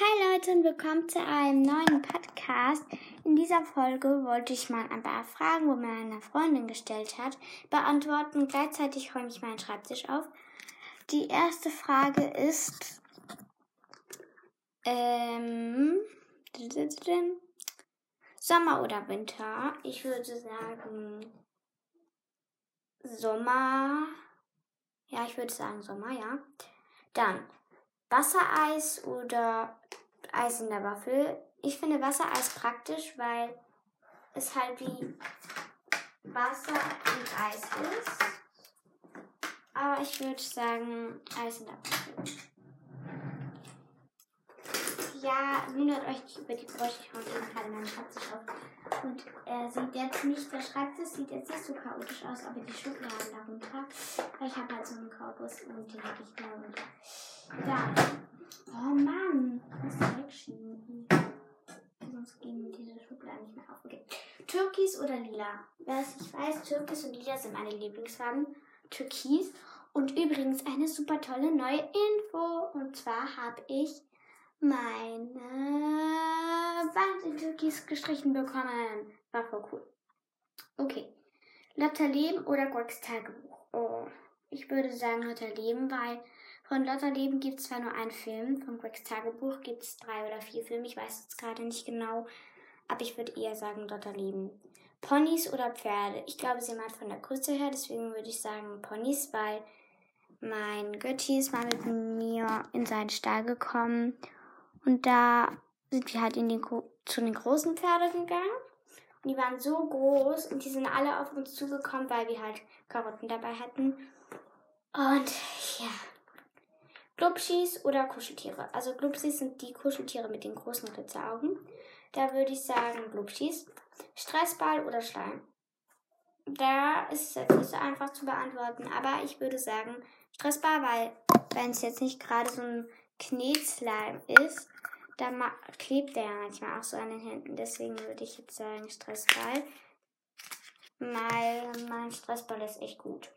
Hi Leute und willkommen zu einem neuen Podcast. In dieser Folge wollte ich mal ein paar Fragen, wo mir eine Freundin gestellt hat, beantworten. Gleichzeitig räume ich meinen Schreibtisch auf. Die erste Frage ist, ähm, Sommer oder Winter? Ich würde sagen Sommer. Ja, ich würde sagen Sommer, ja. Dann Wassereis oder Eis in der Waffel. Ich finde Wassereis praktisch, weil es halt wie Wasser und Eis ist. Aber ich würde sagen Eis in der Waffel. Ja, wundert euch nicht über die Geräusche. Ich hau den gerade meinen Schreibtisch auf. Und er sieht jetzt nicht, der Schreibtisch sieht jetzt nicht so chaotisch aus, aber die Schubladen darunter. Weil ich habe halt so einen Korpus und die lege ich da runter. Da. Oh Mann. Ich muss die wegschieben. Sonst gehen diese Schubladen nicht mehr auf. Okay. Türkis oder lila? Wer es nicht weiß, Türkis und lila sind meine Lieblingsfarben. Türkis. Und übrigens eine super tolle neue Info. Und zwar habe ich meine Wand in Türkis gestrichen bekommen. War voll cool. Okay. Lotta Leben oder Gregs Tagebuch? Oh, ich würde sagen Lotta Leben, weil von Lotta Leben gibt es zwar nur einen Film, von Gregs Tagebuch gibt es drei oder vier Filme, ich weiß jetzt gerade nicht genau, aber ich würde eher sagen Lotta Leben. Ponys oder Pferde? Ich glaube, sie meint von der Größe her, deswegen würde ich sagen Ponys, weil mein Götti ist mal mit mir in seinen Stall gekommen und da sind wir halt den, zu den großen Pferden gegangen. Und die waren so groß und die sind alle auf uns zugekommen, weil wir halt Karotten dabei hatten. Und ja. Glubschis oder Kuscheltiere. Also Glubschis sind die Kuscheltiere mit den großen Ritzeraugen. Da würde ich sagen Glubschis. Stressball oder Schleim. Da ist es jetzt nicht so einfach zu beantworten, aber ich würde sagen Stressball, weil wenn es jetzt nicht gerade so ein Knetslime ist, dann klebt der ja manchmal auch so an den Händen. Deswegen würde ich jetzt sagen Stressball. Weil mein Stressball ist echt gut.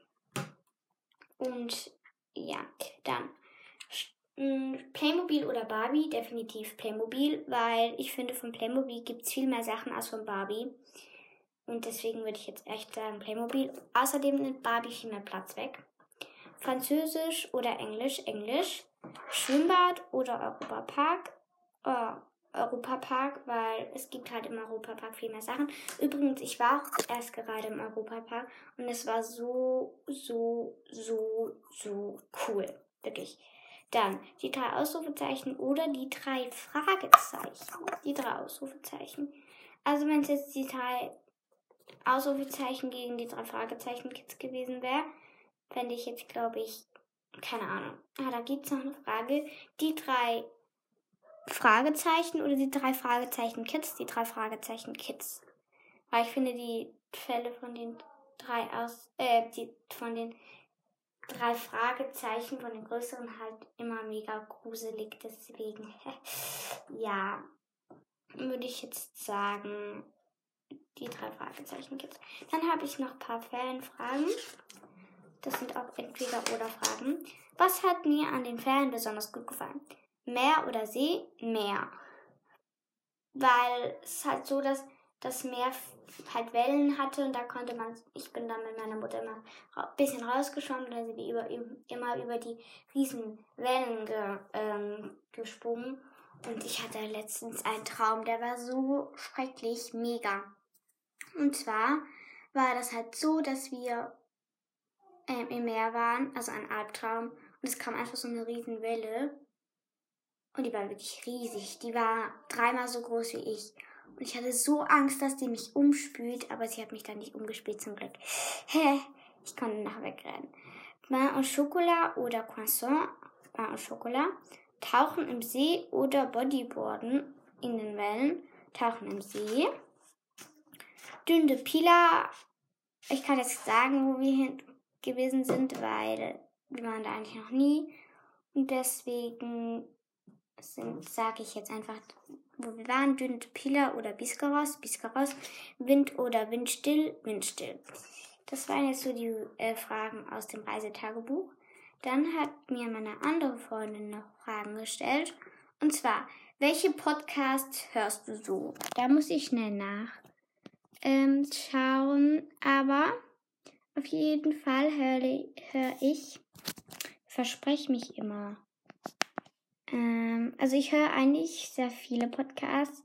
Und ja, dann Playmobil oder Barbie? Definitiv Playmobil, weil ich finde, von Playmobil gibt es viel mehr Sachen als von Barbie. Und deswegen würde ich jetzt echt sagen Playmobil. Außerdem nimmt Barbie viel mehr Platz weg. Französisch oder Englisch? Englisch. Schwimmbad oder Europapark? Oh, Europapark, weil es gibt halt im Europapark viel mehr Sachen. Übrigens, ich war auch erst gerade im Europapark und es war so, so, so, so cool. Wirklich. Dann die drei Ausrufezeichen oder die drei Fragezeichen. Die drei Ausrufezeichen. Also wenn es jetzt die drei Ausrufezeichen gegen die drei Fragezeichen Kids gewesen wäre, fände ich jetzt, glaube ich, keine Ahnung. Ah, da gibt es noch eine Frage. Die drei Fragezeichen oder die drei Fragezeichen Kids? Die drei Fragezeichen Kids. Weil ich finde die Fälle von den drei aus, äh, die von den drei Fragezeichen von den größeren halt immer mega gruselig. Deswegen, ja, würde ich jetzt sagen, die drei Fragezeichen Kids. Dann habe ich noch ein paar Fanfragen. Das sind auch entweder oder Fragen. Was hat mir an den Ferien besonders gut gefallen? Meer oder See? Meer. Weil es halt so, dass das Meer halt Wellen hatte und da konnte man, ich bin dann mit meiner Mutter immer ein bisschen rausgeschwommen, da sind wir immer über die riesen Wellen ge, ähm, gesprungen. Und ich hatte letztens einen Traum, der war so schrecklich, mega. Und zwar war das halt so, dass wir ähm, im Meer waren, also ein Albtraum, und es kam einfach so eine riesen Welle. Und die war wirklich riesig. Die war dreimal so groß wie ich. Und ich hatte so Angst, dass die mich umspült, aber sie hat mich dann nicht umgespült zum Glück. Hä? Ich konnte nach wegrennen. Bain au Chocolat oder Croissant, Bain au Chocolat, Tauchen im See oder Bodyboarden in den Wellen, Tauchen im See. Dünne Pila, ich kann jetzt sagen, wo wir hin gewesen sind, weil wir waren da eigentlich noch nie. Und deswegen sage ich jetzt einfach, wo wir waren, Dünne Pila oder Biskaros, Biskaros, Wind oder Windstill, Windstill. Das waren jetzt so die äh, Fragen aus dem Reisetagebuch. Dann hat mir meine andere Freundin noch Fragen gestellt. Und zwar, welche Podcasts hörst du so? Da muss ich schnell nach ähm, aber auf jeden Fall höre hör ich, verspreche mich immer. Ähm, also ich höre eigentlich sehr viele Podcasts.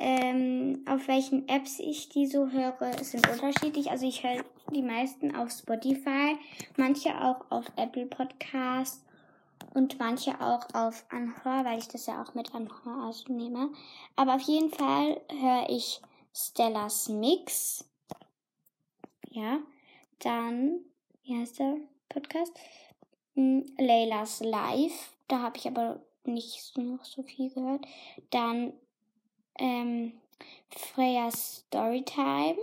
Ähm, auf welchen Apps ich die so höre, sind unterschiedlich. Also ich höre die meisten auf Spotify, manche auch auf Apple Podcasts und manche auch auf Anhör, weil ich das ja auch mit Anhör ausnehme. Aber auf jeden Fall höre ich Stellas Mix. Ja, dann, wie heißt der Podcast? Hm, Leilas Live. Da habe ich aber nicht noch so viel gehört. Dann ähm, Freya's Storytime.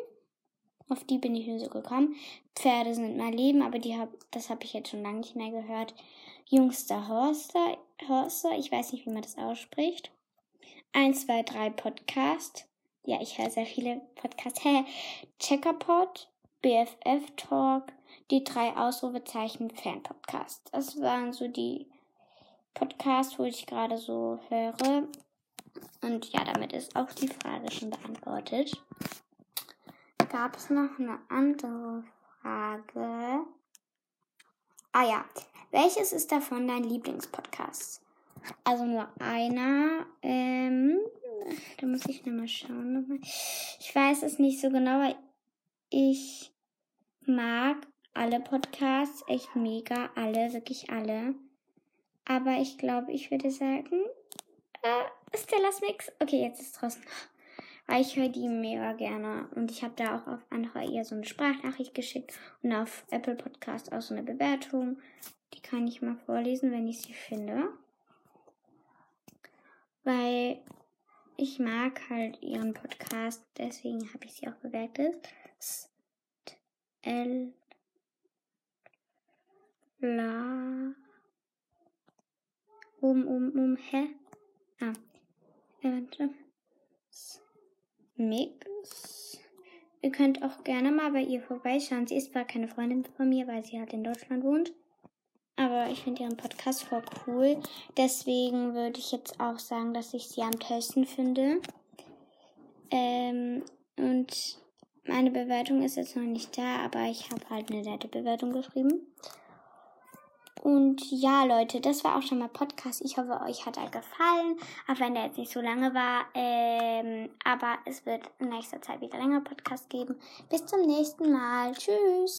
Auf die bin ich nur so gekommen. Pferde sind mein Leben, aber die hab, das habe ich jetzt schon lange nicht mehr gehört. Jungster Horster, Horster, ich weiß nicht, wie man das ausspricht. 1, 2, 3 Podcast. Ja, ich höre sehr viele Podcasts. Hä? Checkerpod, BFF Talk, die drei Ausrufezeichen Fan-Podcasts. Das waren so die Podcasts, wo ich gerade so höre. Und ja, damit ist auch die Frage schon beantwortet. Gab es noch eine andere Frage? Ah ja, welches ist davon dein Lieblingspodcast? Also nur einer. Ähm, da muss ich nochmal schauen. Ich weiß es nicht so genau, weil ich mag alle Podcasts echt mega, alle, wirklich alle. Aber ich glaube, ich würde sagen, äh, Stellas Mix. Okay, jetzt ist draußen. Weil ich höre die mega gerne. Und ich habe da auch auf andere eher so eine Sprachnachricht geschickt und auf Apple Podcast auch so eine Bewertung. Die kann ich mal vorlesen, wenn ich sie finde. Weil ich mag halt ihren Podcast, deswegen habe ich sie auch bewertet. L La um um um hä? Ah. Mix. Ihr könnt auch gerne mal bei ihr vorbeischauen. Sie ist zwar keine Freundin von mir, weil sie halt in Deutschland wohnt. Aber ich finde ihren Podcast voll cool. Deswegen würde ich jetzt auch sagen, dass ich sie am tollsten finde. Ähm, und meine Bewertung ist jetzt noch nicht da, aber ich habe halt eine nette Bewertung geschrieben. Und ja, Leute, das war auch schon mal Podcast. Ich hoffe, euch hat er gefallen, auch wenn der jetzt nicht so lange war. Ähm, aber es wird in nächster Zeit wieder länger Podcast geben. Bis zum nächsten Mal. Tschüss.